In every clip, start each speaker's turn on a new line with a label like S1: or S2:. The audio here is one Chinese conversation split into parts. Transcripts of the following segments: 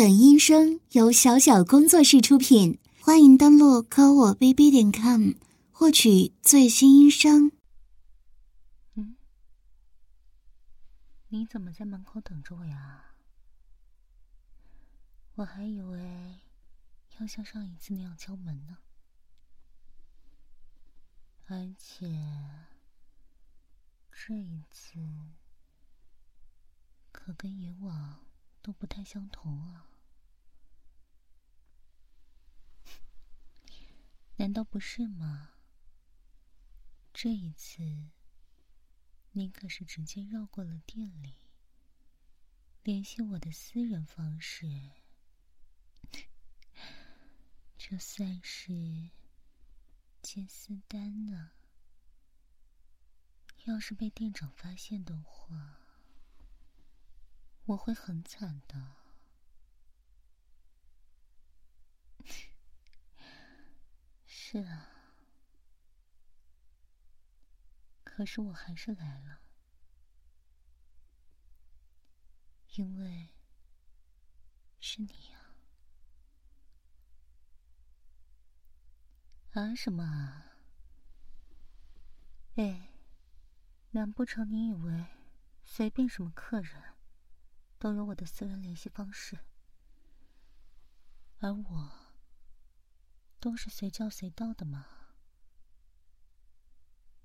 S1: 本音声由小小工作室出品，欢迎登录科我 bb 点 com 获取最新音声。
S2: 嗯，你怎么在门口等着我呀？我还以为要像上一次那样敲门呢，而且这一次可跟以往都不太相同啊。难道不是吗？这一次，你可是直接绕过了店里，联系我的私人方式，这算是接私单呢。要是被店长发现的话，我会很惨的。是啊，可是我还是来了，因为是你呀。啊什么啊？哎，难不成你以为随便什么客人都有我的私人联系方式，而我？都是随叫随到的吗？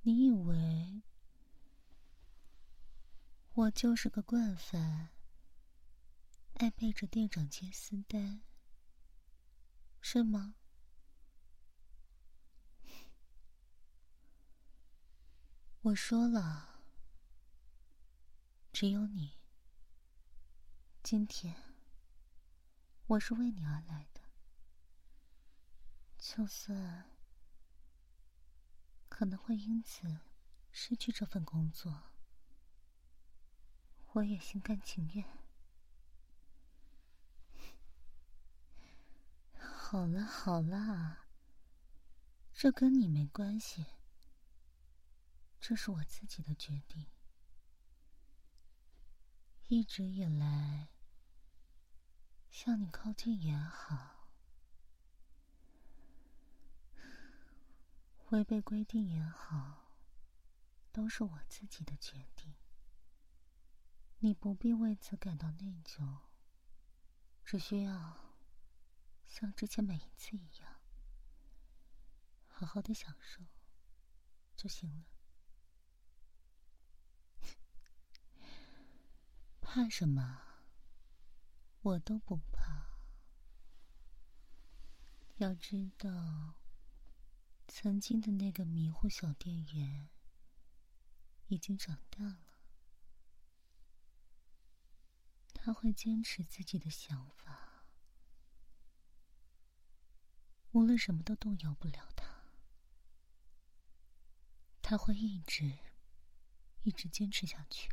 S2: 你以为我就是个惯犯，爱背着店长接私单，是吗？我说了，只有你。今天我是为你而来的。就算可能会因此失去这份工作，我也心甘情愿。好了好了，这跟你没关系，这是我自己的决定。一直以来，向你靠近也好。违背规定也好，都是我自己的决定。你不必为此感到内疚，只需要像之前每一次一样，好好的享受就行了。怕什么？我都不怕。要知道。曾经的那个迷糊小店员已经长大了，他会坚持自己的想法，无论什么都动摇不了他。他会一直一直坚持下去。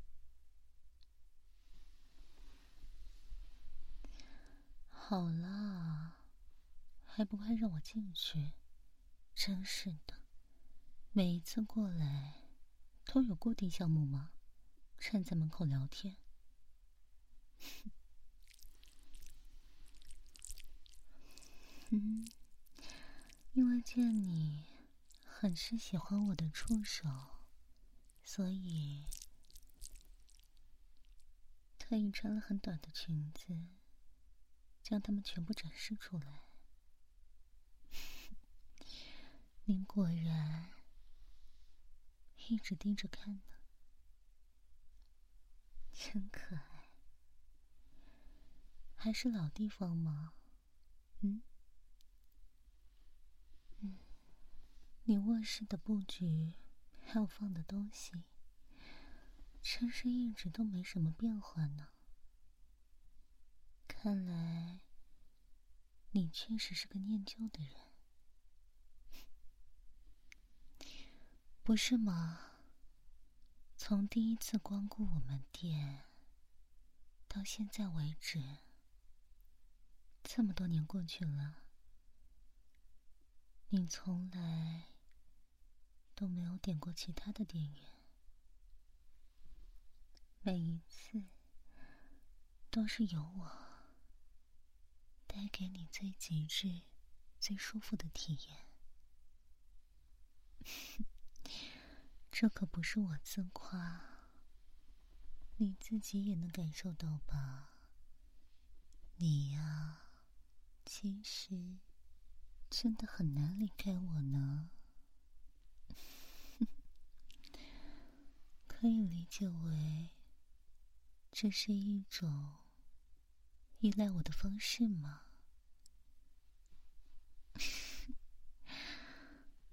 S2: 好了，还不快让我进去！真是的，每一次过来都有固定项目吗？站在门口聊天。嗯，因为见你很是喜欢我的触手，所以特意穿了很短的裙子，将它们全部展示出来。您果然一直盯着看呢，真可爱。还是老地方吗？嗯嗯，你卧室的布局还有放的东西，真是一直都没什么变化呢。看来你确实是个念旧的人。不是吗？从第一次光顾我们店到现在为止，这么多年过去了，你从来都没有点过其他的店员，每一次都是由我带给你最极致、最舒服的体验。这可不是我自夸，你自己也能感受到吧？你呀，其实真的很难离开我呢。可以理解为，这是一种依赖我的方式吗？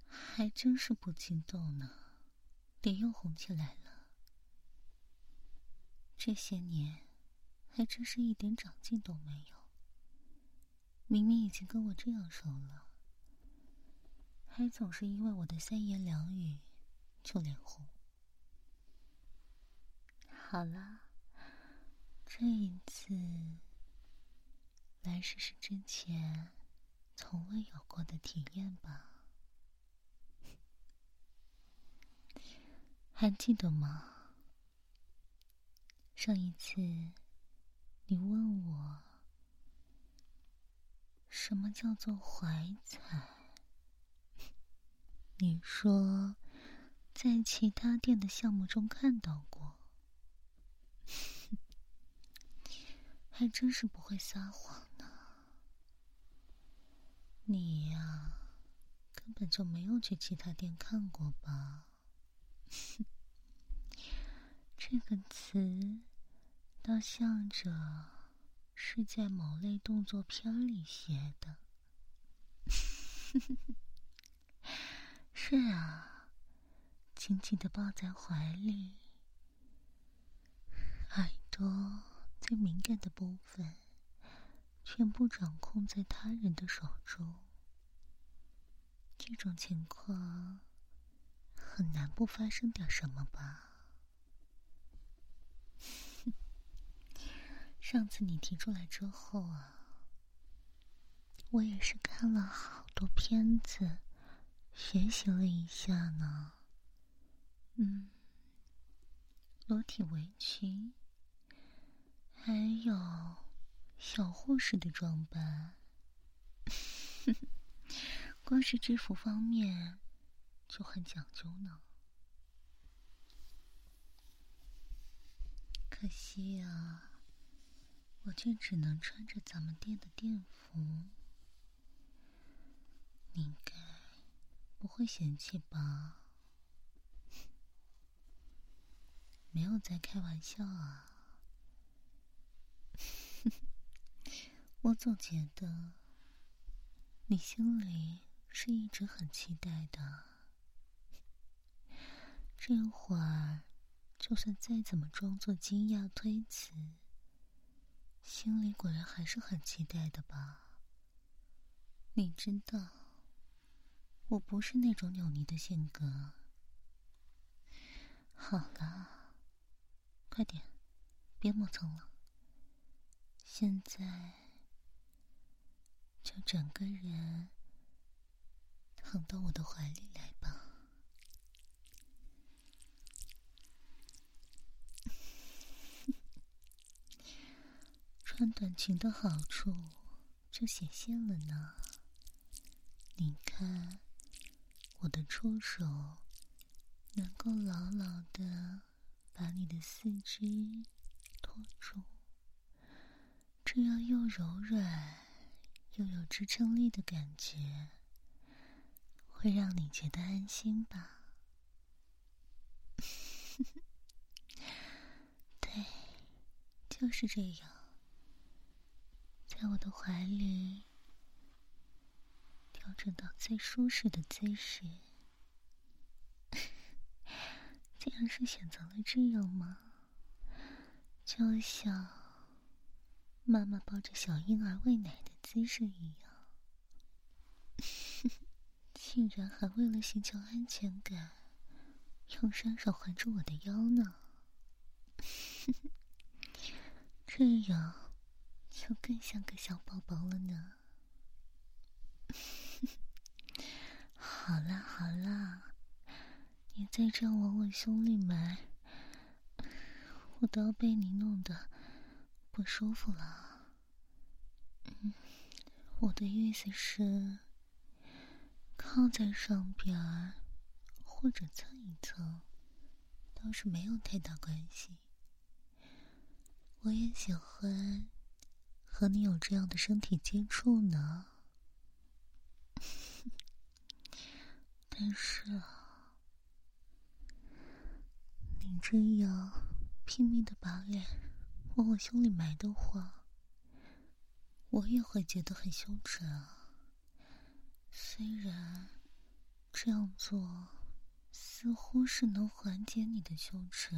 S2: 还真是不激动呢，脸又红起来了。这些年，还真是一点长进都没有。明明已经跟我这样熟了，还总是因为我的三言两语就脸红。好了，这一次来试试之前从未有过的体验吧。还记得吗？上一次你问我什么叫做怀才，你说在其他店的项目中看到过。还真是不会撒谎呢。你呀，根本就没有去其他店看过吧？这个词倒像着是在某类动作片里写的。是啊，紧紧的抱在怀里。耳朵最敏感的部分，全部掌控在他人的手中。这种情况很难不发生点什么吧？上次你提出来之后啊，我也是看了好多片子，学习了一下呢。嗯，裸体围裙。还有小护士的装扮，光是制服方面就很讲究呢。可惜呀，我却只能穿着咱们店的店服。你应该不会嫌弃吧？没有在开玩笑啊。我总觉得你心里是一直很期待的。这会儿，就算再怎么装作惊讶推辞，心里果然还是很期待的吧？你知道，我不是那种扭捏的性格。好了，快点，别磨蹭了。现在就整个人躺到我的怀里来吧。穿短裙的好处就显现了呢。你看，我的触手能够牢牢的把你的四肢托住。这样又柔软又有支撑力的感觉，会让你觉得安心吧？对，就是这样，在我的怀里调整到最舒适的姿势。竟然是选择了这样吗？就像……妈妈抱着小婴儿喂奶的姿势一样，竟然还为了寻求安全感，用双手环住我的腰呢。这样就更像个小宝宝了呢。好啦好啦，你再这样往我胸里埋，我都要被你弄得。不舒服了，嗯，我的意思是，靠在上边或者蹭一蹭，倒是没有太大关系。我也喜欢和你有这样的身体接触呢。但是啊，你这样拼命的把脸往我胸里埋的话，我也会觉得很羞耻啊。虽然这样做似乎是能缓解你的羞耻，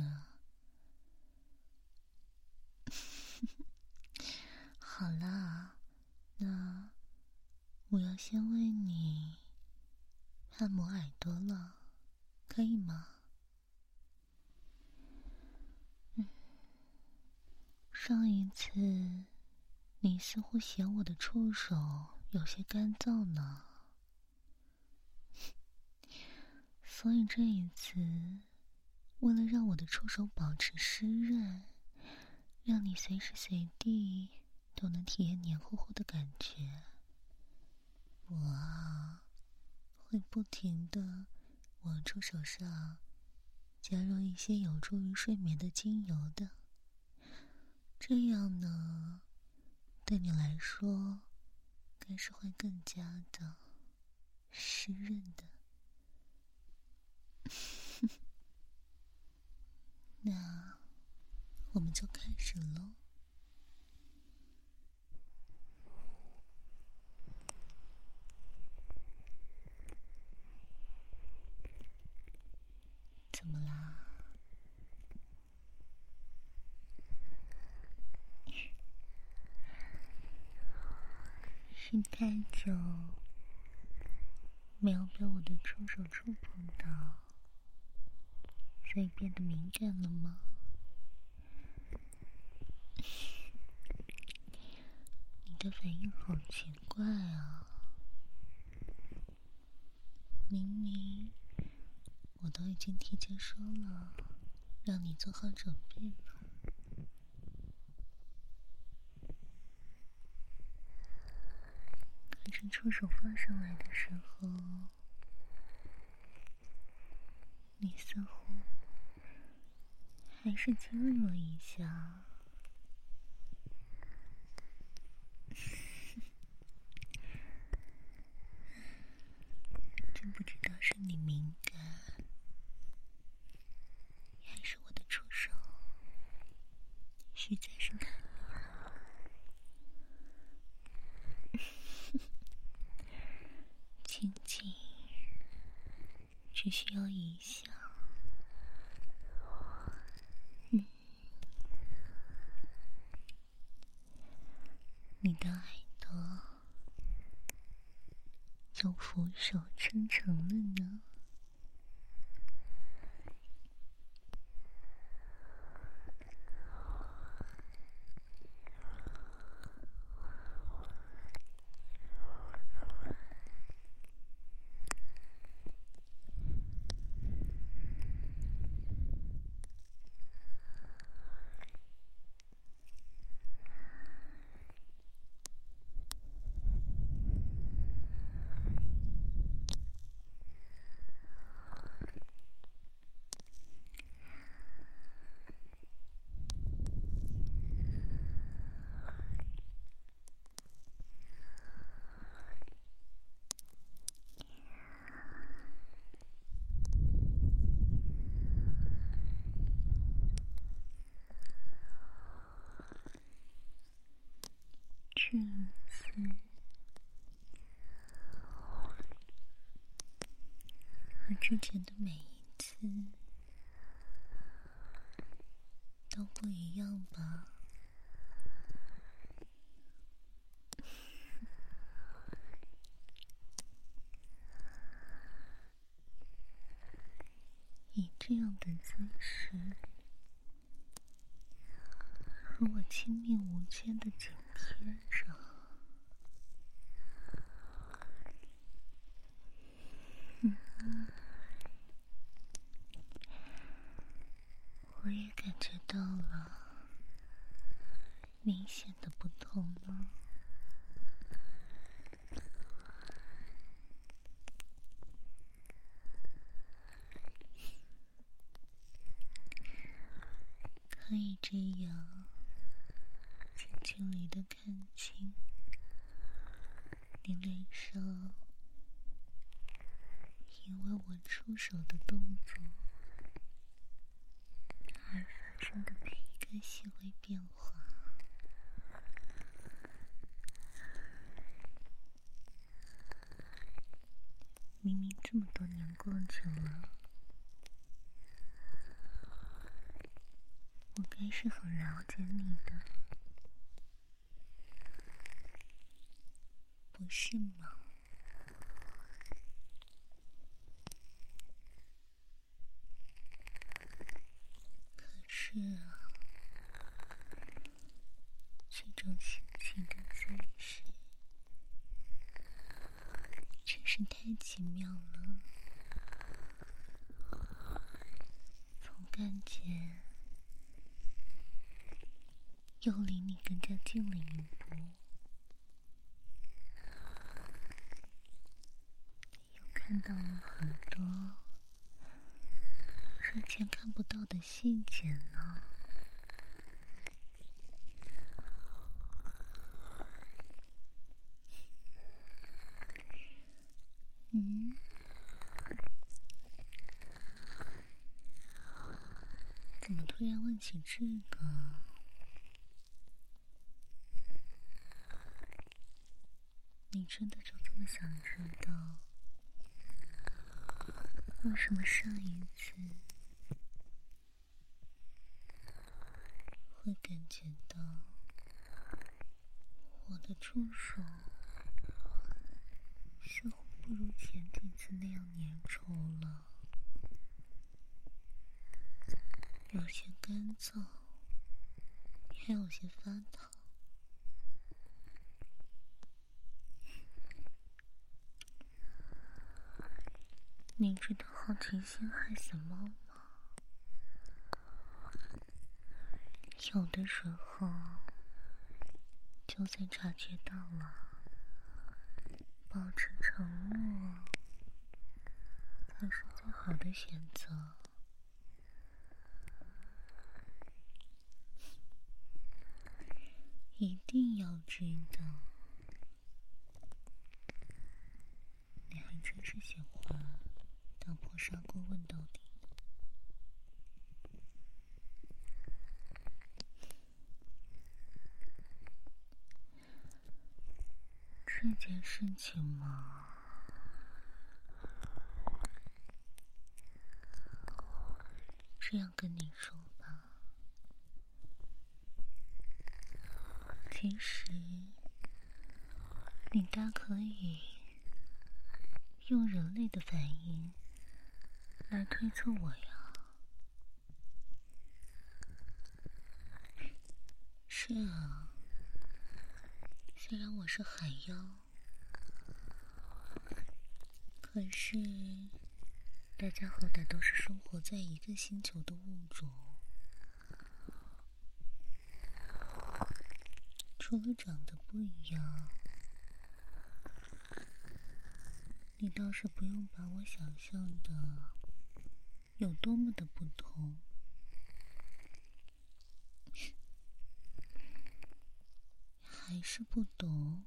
S2: 好啦，那我要先为你。按摩耳朵了，可以吗？嗯，上一次你似乎嫌我的触手有些干燥呢，所以这一次为了让我的触手保持湿润，让你随时随地都能体验黏糊糊的感觉，我。会不停的往触手上加入一些有助于睡眠的精油的，这样呢，对你来说，该是会更加的湿润的。那我们就开始喽。怎么啦？是太久没有被我的触手触碰到，所以变得敏感了吗？你的反应好奇怪啊！明明。我都已经提前说了，让你做好准备了。可是触手放上来的时候，你似乎还是惊愕了一下。真不知道是你敏感。实在是太轻轻，只需要一下，你的耳朵就俯首称臣了呢。这次之前的每一次都不一样吧？以这样的姿势和我亲密无间的紧贴着，我也感觉到了明显的不同了。可以这样近距离看清你脸上因为我出手的动作而发生的每一个细微变化。明明这么多年过去了。我该是很了解你的，不是吗？可是啊，这种心情的姿势真是太奇妙了，总感觉。又离你更加近了一步，又看到了很多之前看不到的细节呢。嗯，怎么突然问起这个？你真的就这么想知道，为什么上一次会感觉到我的触手似乎不如前几次那样粘稠了，有些干燥，还有些发烫？你知道好奇心害死猫吗？有的时候，就算察觉到了，保持沉默才是最好的选择。一定要知道，你还真是喜欢。打破砂锅问到底。这件事情嘛，这样跟你说吧，其实你大可以用人类的反应。来推测我呀？是啊，虽然我是海妖，可是大家好歹都是生活在一个星球的物种，除了长得不一样，你倒是不用把我想象的。有多么的不同，还是不懂？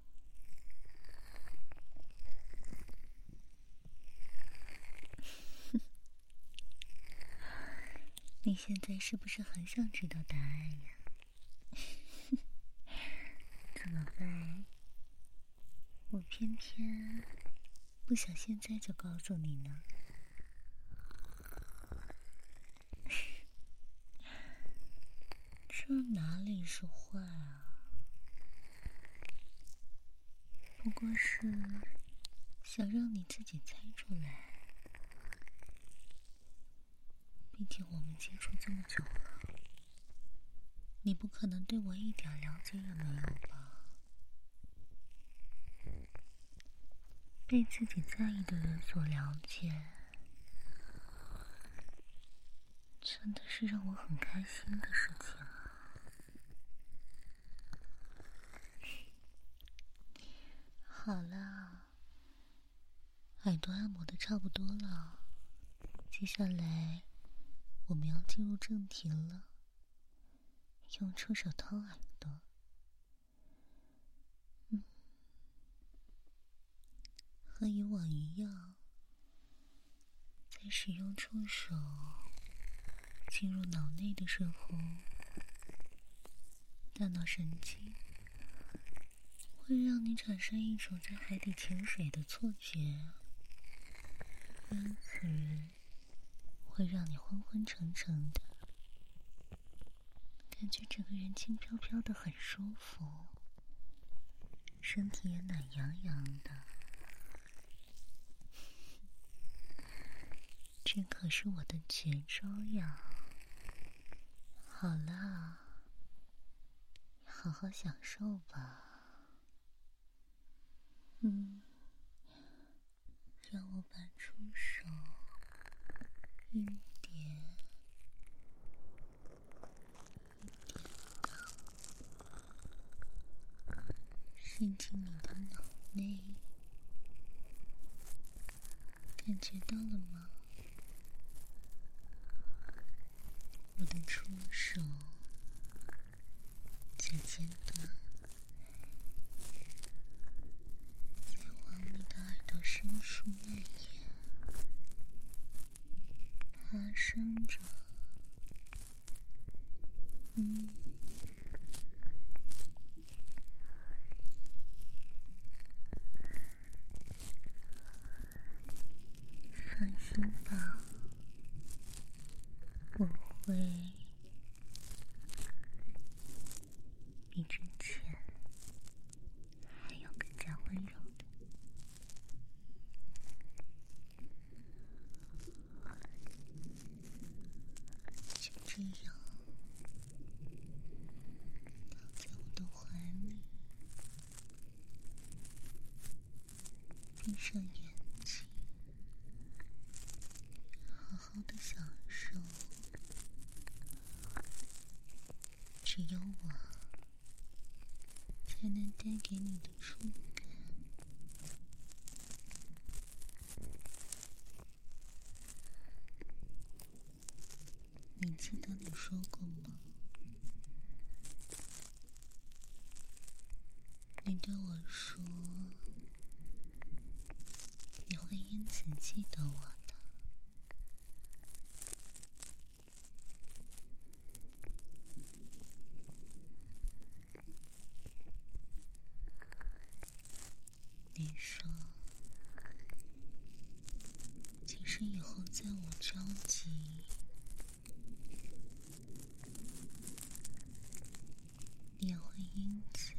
S2: 你现在是不是很想知道答案呀？怎么办？我偏偏不想现在就告诉你呢。这哪里是坏啊？不过是想让你自己猜出来。毕竟我们接触这么久了，你不可能对我一点了解也没有吧？被自己在意的人所了解，真的是让我很开心的事情。好了，耳朵按摩的差不多了，接下来我们要进入正题了。用触手掏耳朵。嗯，和以往一样，在使用触手进入脑内的时候，大脑神经会让你产生一种在海底潜水的错觉，因此会让你昏昏沉沉的。感觉整个人轻飘飘的，很舒服，身体也暖洋洋的。这可是我的绝招呀！好了，好好享受吧。嗯，让我把出手一点。伸进你的脑内，感觉到了吗？我的出手在尖端，在往你的耳朵深处蔓延，爬升着，嗯。闭上眼睛，好好的享受。只有我。才能带给你的触感。你记得你说过吗？你对我说。曾记得我的，你说，即使以后在我着急，你也会因此。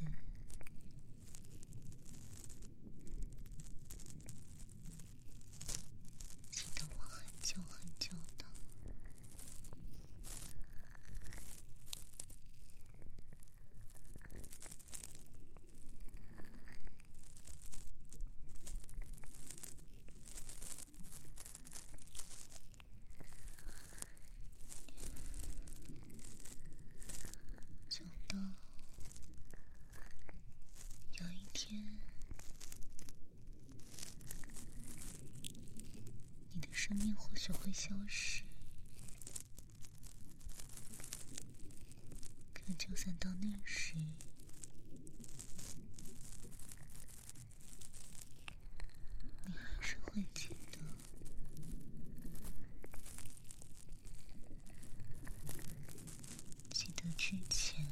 S2: 生命或许会消失，可就算到那时，你还是会记得，记得之前。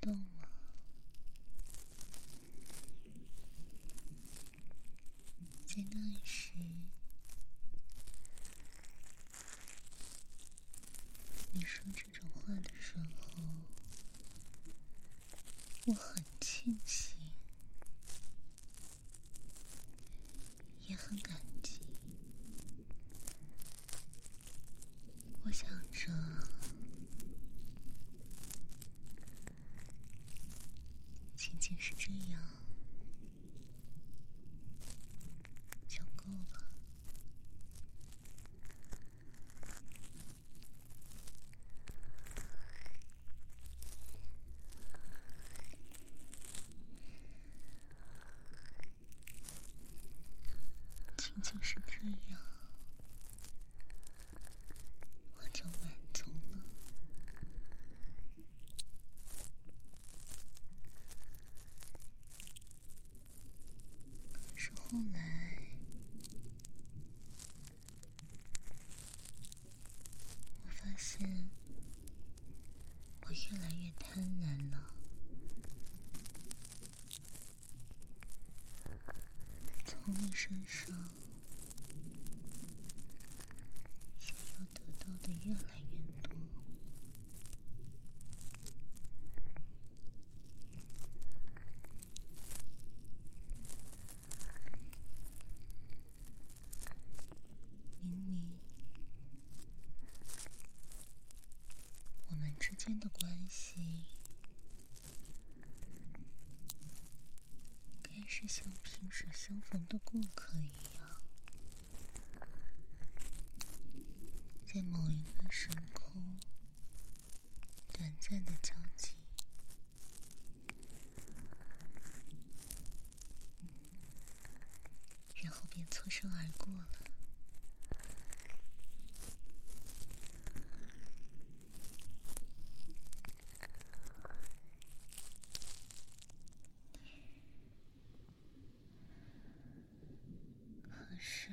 S2: 动吗？在那时，你说这种话的时候，我很庆幸，也很感激。我想着。仅仅是这样，我就满足了。可是后来，我发现我越来越贪婪了。从你身上想要得到的越来越多，明明我们之间的关系。该是像萍水相逢的过客一样，在某一个时空短暂的交集，然后便错身而过了。可是，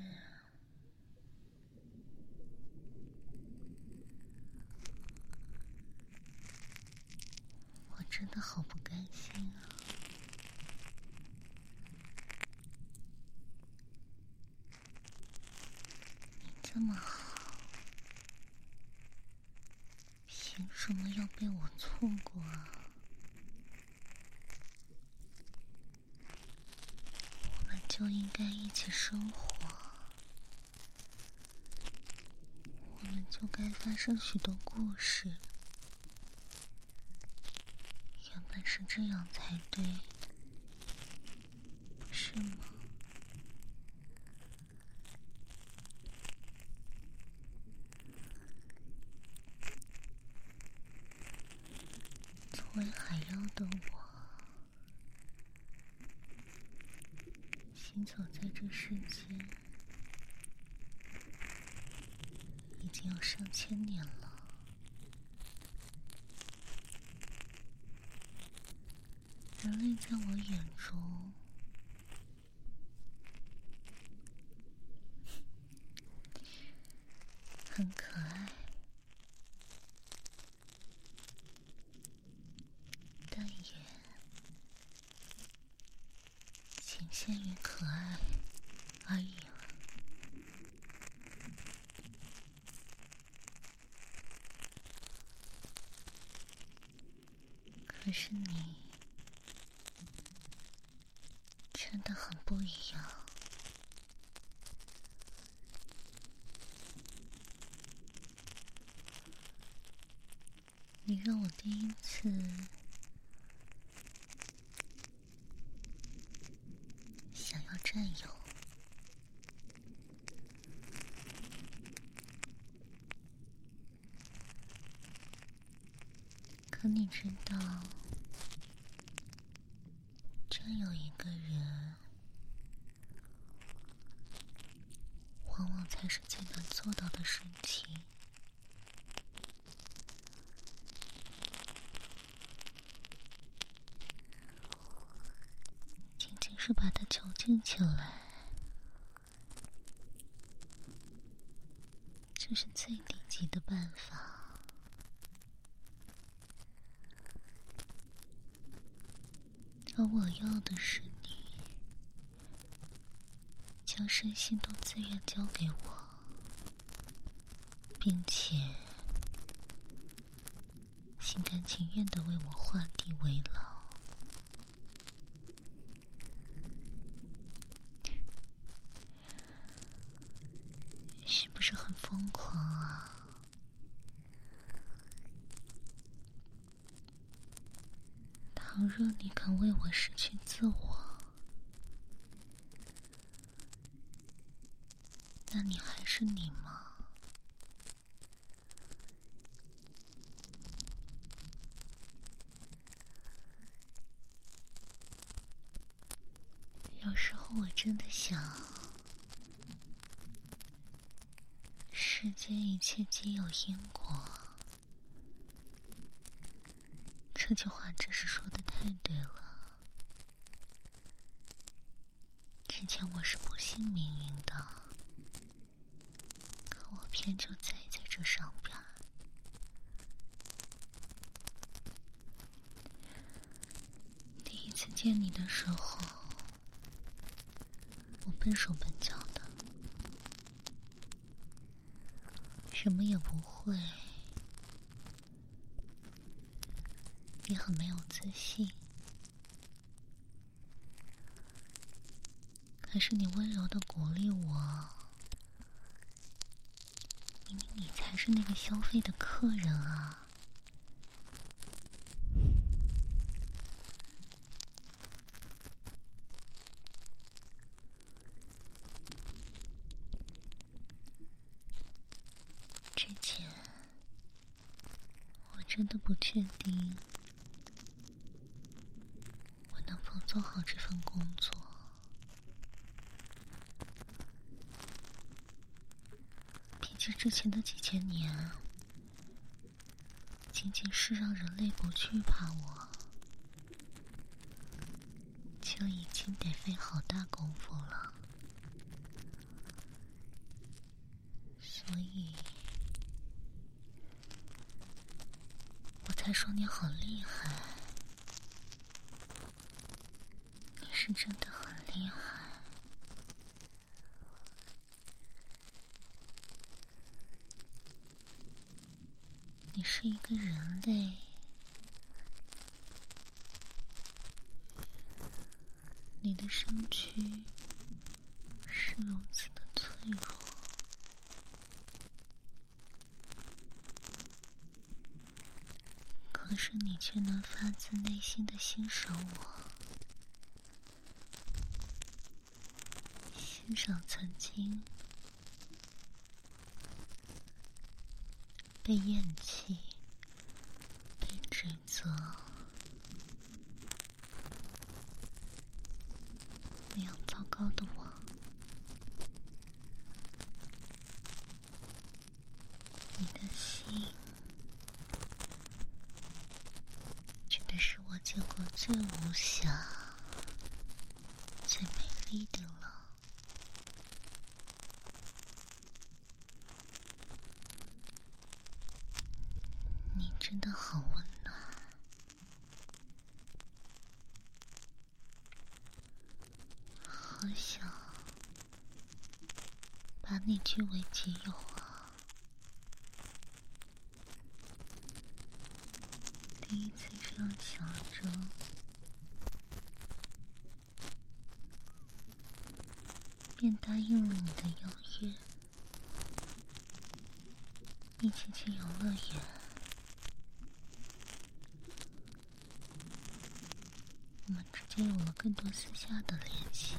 S2: 我真的好不甘心啊！你这么好，凭什么要被我错过啊？我们就应该一起生活，我们就该发生许多故事。原本是这样才对，不是吗？作为海妖的我。行走在这世间已经有上千年了，人类在我眼中很可爱，但也。仅限于可爱而已了。可是你真的很不一样。第一次。想要占有，可你知道，占有一个人，往往才是最难做到的事情。仅仅是把它囚禁起来，这是最低级的办法。而我要的是你，将身心都自愿交给我，并且心甘情愿的为我画地为牢。是不是很疯狂啊？倘若你肯为我失去自我，那你还是你吗？有时候我真的想。世间一切皆有因果，这句话真是说的太对了。之前我是不信命运的，可我偏就栽在这上边。第一次见你的时候，笨手笨脚的，什么也不会，也很没有自信。可是你温柔的鼓励我，明明你才是那个消费的客人啊！之前我真的不确定我能否做好这份工作。之前的几千年，仅仅是让人类不惧怕我，就已经得费好大功夫了。所以，我才说你好厉害，你是真的很厉害。你是一个人类，你的身躯是如此的脆弱，可是你却能发自内心的欣赏我，欣赏曾经。被厌弃，被指责，那样糟糕的我，你的心，真的是我见过最无瑕、最美丽的了。真的好温暖，好想你据为己有啊！第一次这样想着，便答应了你的邀约，一起去游乐园。我们之间有了更多私下的联系，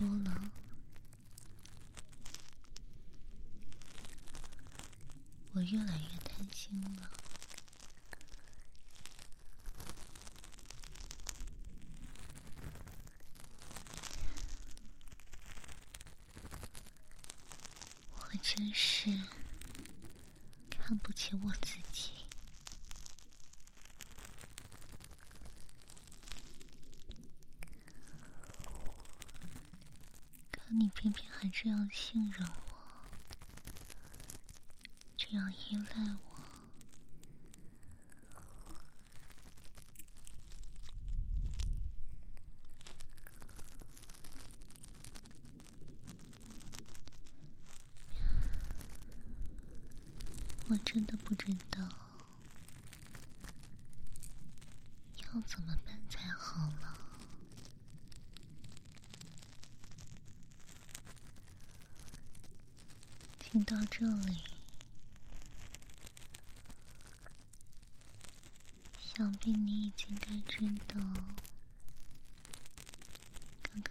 S2: 可我说了，我越来越贪心了。我真是看不起我自己，可你偏偏还这样信任我，这样依赖我。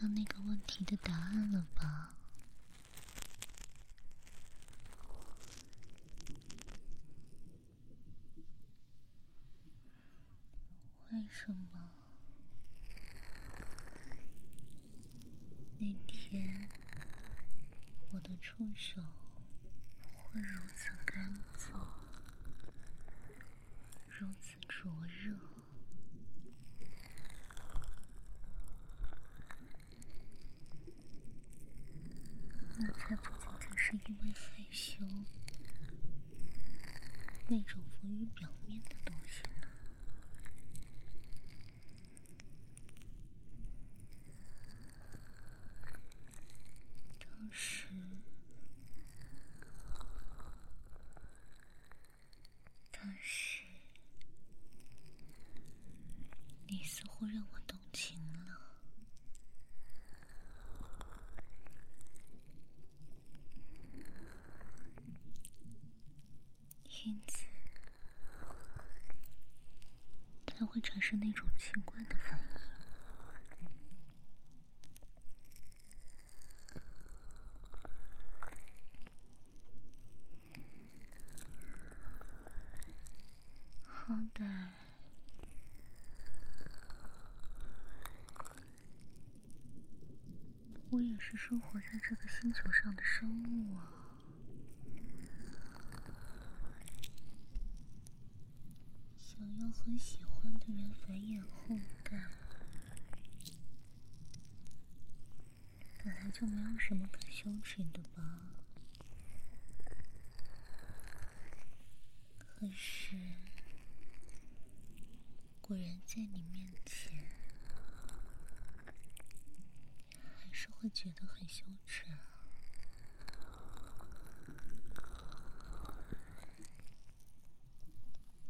S2: 到那个问题的答案了吧？为什么那天我的触手会如此干燥如此灼热？那才不仅仅是因为害羞。那种浮于表面的东西呢。当时，当时，你似乎让我动情了，因此是那种奇怪的反应。好歹我也是生活在这个星球上的生物啊，想要和喜欢的人繁衍后代，本来就没有什么可羞耻的吧？可是。果然，在你面前，还是会觉得很羞耻啊！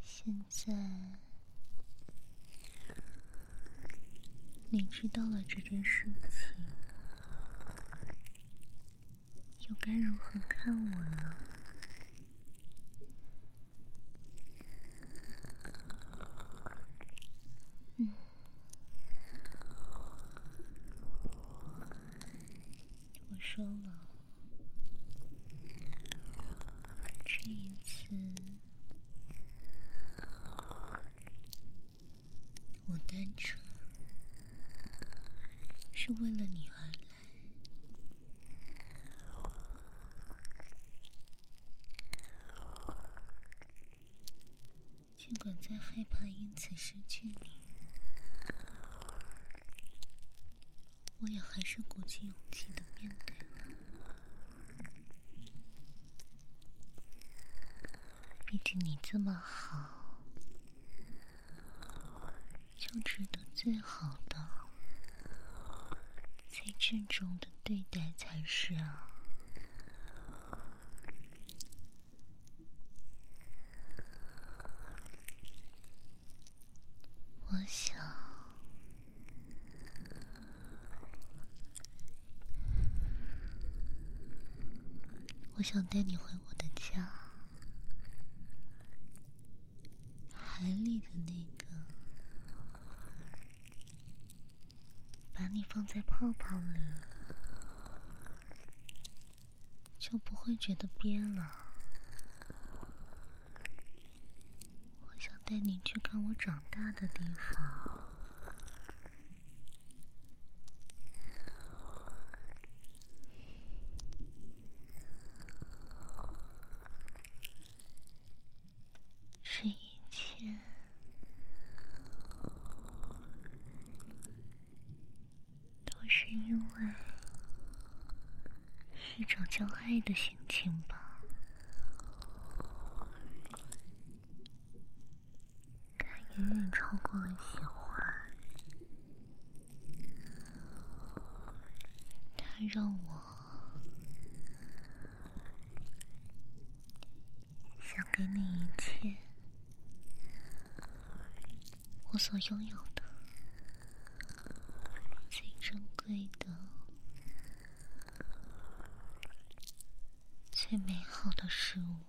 S2: 现在，你知道了这件事情，又该如何看我呢？说了，这一次我单纯为了你而来。尽管再害怕因此失去你。我也还是鼓起勇气的面对了，毕竟你这么好，就值得最好的、最郑重的对待才是啊！我想。我想带你回我的家，海里的那个，把你放在泡泡你，就不会觉得憋了。我想带你去看我长大的地方。一种将爱的心情吧，它远远超过了喜欢，它让我想给你一切我所拥有的最珍贵的。show